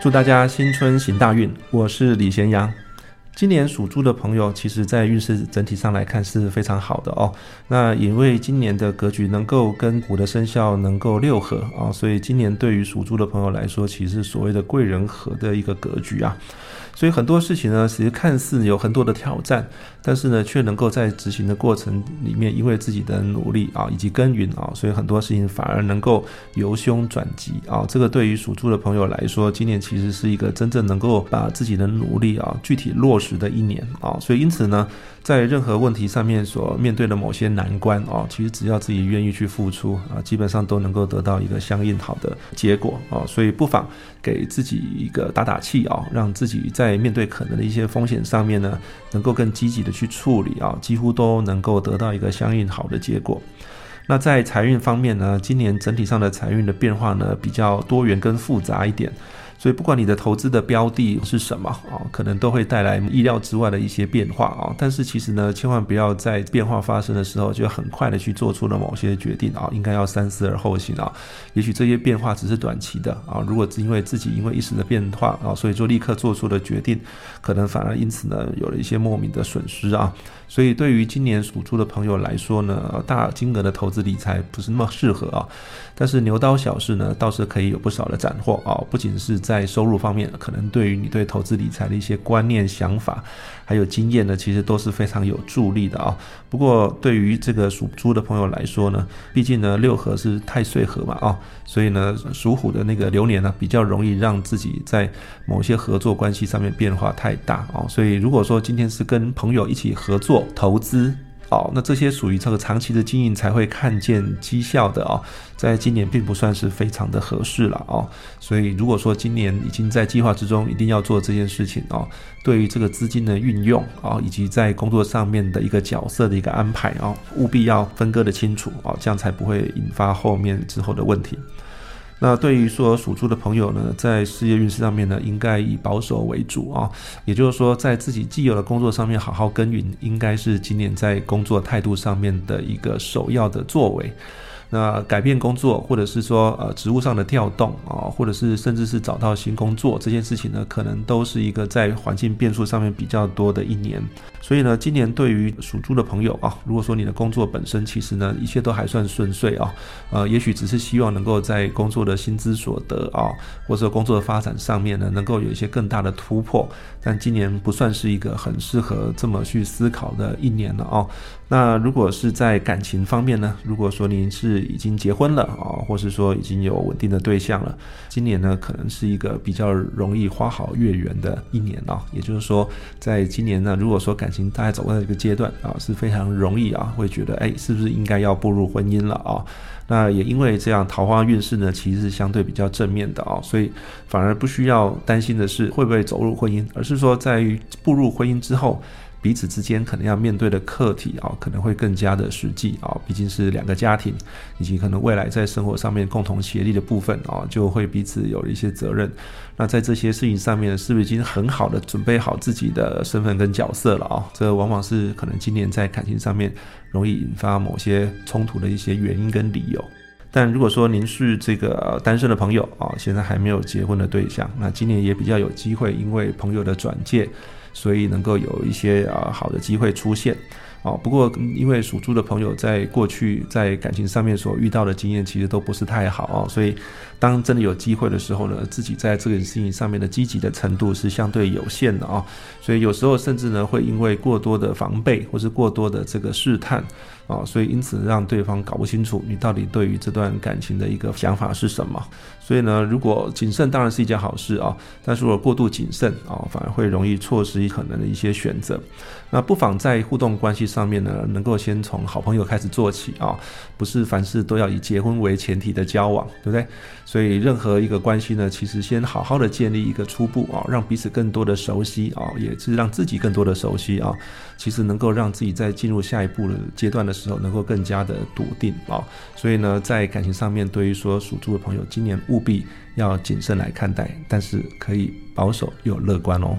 祝大家新春行大运！我是李贤阳。今年属猪的朋友，其实在运势整体上来看是非常好的哦。那因为今年的格局能够跟虎的生肖能够六合啊，所以今年对于属猪的朋友来说，其实所谓的贵人和的一个格局啊。所以很多事情呢，其实看似有很多的挑战，但是呢，却能够在执行的过程里面，因为自己的努力啊，以及耕耘啊，所以很多事情反而能够由凶转吉啊。这个对于属猪的朋友来说，今年其实是一个真正能够把自己的努力啊具体落实的一年啊。所以因此呢。在任何问题上面所面对的某些难关啊，其实只要自己愿意去付出啊，基本上都能够得到一个相应好的结果啊。所以不妨给自己一个打打气啊，让自己在面对可能的一些风险上面呢，能够更积极的去处理啊，几乎都能够得到一个相应好的结果。那在财运方面呢，今年整体上的财运的变化呢，比较多元跟复杂一点。所以，不管你的投资的标的是什么啊，可能都会带来意料之外的一些变化啊。但是，其实呢，千万不要在变化发生的时候就很快的去做出了某些决定啊，应该要三思而后行啊。也许这些变化只是短期的啊，如果因为自己因为一时的变化啊，所以就立刻做出了决定，可能反而因此呢有了一些莫名的损失啊。所以，对于今年属猪的朋友来说呢，大金额的投资理财不是那么适合啊。但是牛刀小试呢，倒是可以有不少的斩获啊。不仅是在收入方面，可能对于你对投资理财的一些观念、想法，还有经验呢，其实都是非常有助力的啊。不过，对于这个属猪的朋友来说呢，毕竟呢六合是太岁合嘛啊，所以呢属虎的那个流年呢，比较容易让自己在某些合作关系上面变化太大啊。所以，如果说今天是跟朋友一起合作，投资哦，那这些属于这个长期的经营才会看见绩效的哦，在今年并不算是非常的合适了哦，所以如果说今年已经在计划之中，一定要做这件事情哦，对于这个资金的运用啊，以及在工作上面的一个角色的一个安排啊，务必要分割的清楚哦，这样才不会引发后面之后的问题。那对于说属猪的朋友呢，在事业运势上面呢，应该以保守为主啊，也就是说，在自己既有的工作上面好好耕耘，应该是今年在工作态度上面的一个首要的作为。那改变工作，或者是说呃职务上的调动啊，或者是甚至是找到新工作这件事情呢，可能都是一个在环境变数上面比较多的一年。所以呢，今年对于属猪的朋友啊，如果说你的工作本身其实呢一切都还算顺遂啊，呃，也许只是希望能够在工作的薪资所得啊，或者工作的发展上面呢，能够有一些更大的突破。但今年不算是一个很适合这么去思考的一年了啊。那如果是在感情方面呢？如果说您是已经结婚了啊，或是说已经有稳定的对象了，今年呢可能是一个比较容易花好月圆的一年啊。也就是说，在今年呢，如果说感情大概走到这个阶段啊，是非常容易啊，会觉得哎，是不是应该要步入婚姻了啊？那也因为这样，桃花运势呢其实是相对比较正面的啊，所以反而不需要担心的是会不会走入婚姻，而是说在步入婚姻之后。彼此之间可能要面对的课题啊，可能会更加的实际啊，毕竟是两个家庭，以及可能未来在生活上面共同协力的部分啊，就会彼此有一些责任。那在这些事情上面，是不是已经很好的准备好自己的身份跟角色了啊？这往往是可能今年在感情上面容易引发某些冲突的一些原因跟理由。但如果说您是这个单身的朋友啊，现在还没有结婚的对象，那今年也比较有机会，因为朋友的转介。所以能够有一些啊好的机会出现，哦，不过因为属猪的朋友在过去在感情上面所遇到的经验其实都不是太好哦，所以当真的有机会的时候呢，自己在这个事情上面的积极的程度是相对有限的啊，所以有时候甚至呢会因为过多的防备或是过多的这个试探。啊，所以因此让对方搞不清楚你到底对于这段感情的一个想法是什么。所以呢，如果谨慎当然是一件好事啊，但是如果过度谨慎啊，反而会容易错失可能的一些选择。那不妨在互动关系上面呢，能够先从好朋友开始做起啊，不是凡事都要以结婚为前提的交往，对不对？所以任何一个关系呢，其实先好好的建立一个初步啊，让彼此更多的熟悉啊，也是让自己更多的熟悉啊，其实能够让自己在进入下一步的阶段的时候，能够更加的笃定啊。所以呢，在感情上面，对于说属猪的朋友，今年务必要谨慎来看待，但是可以保守又乐观哦。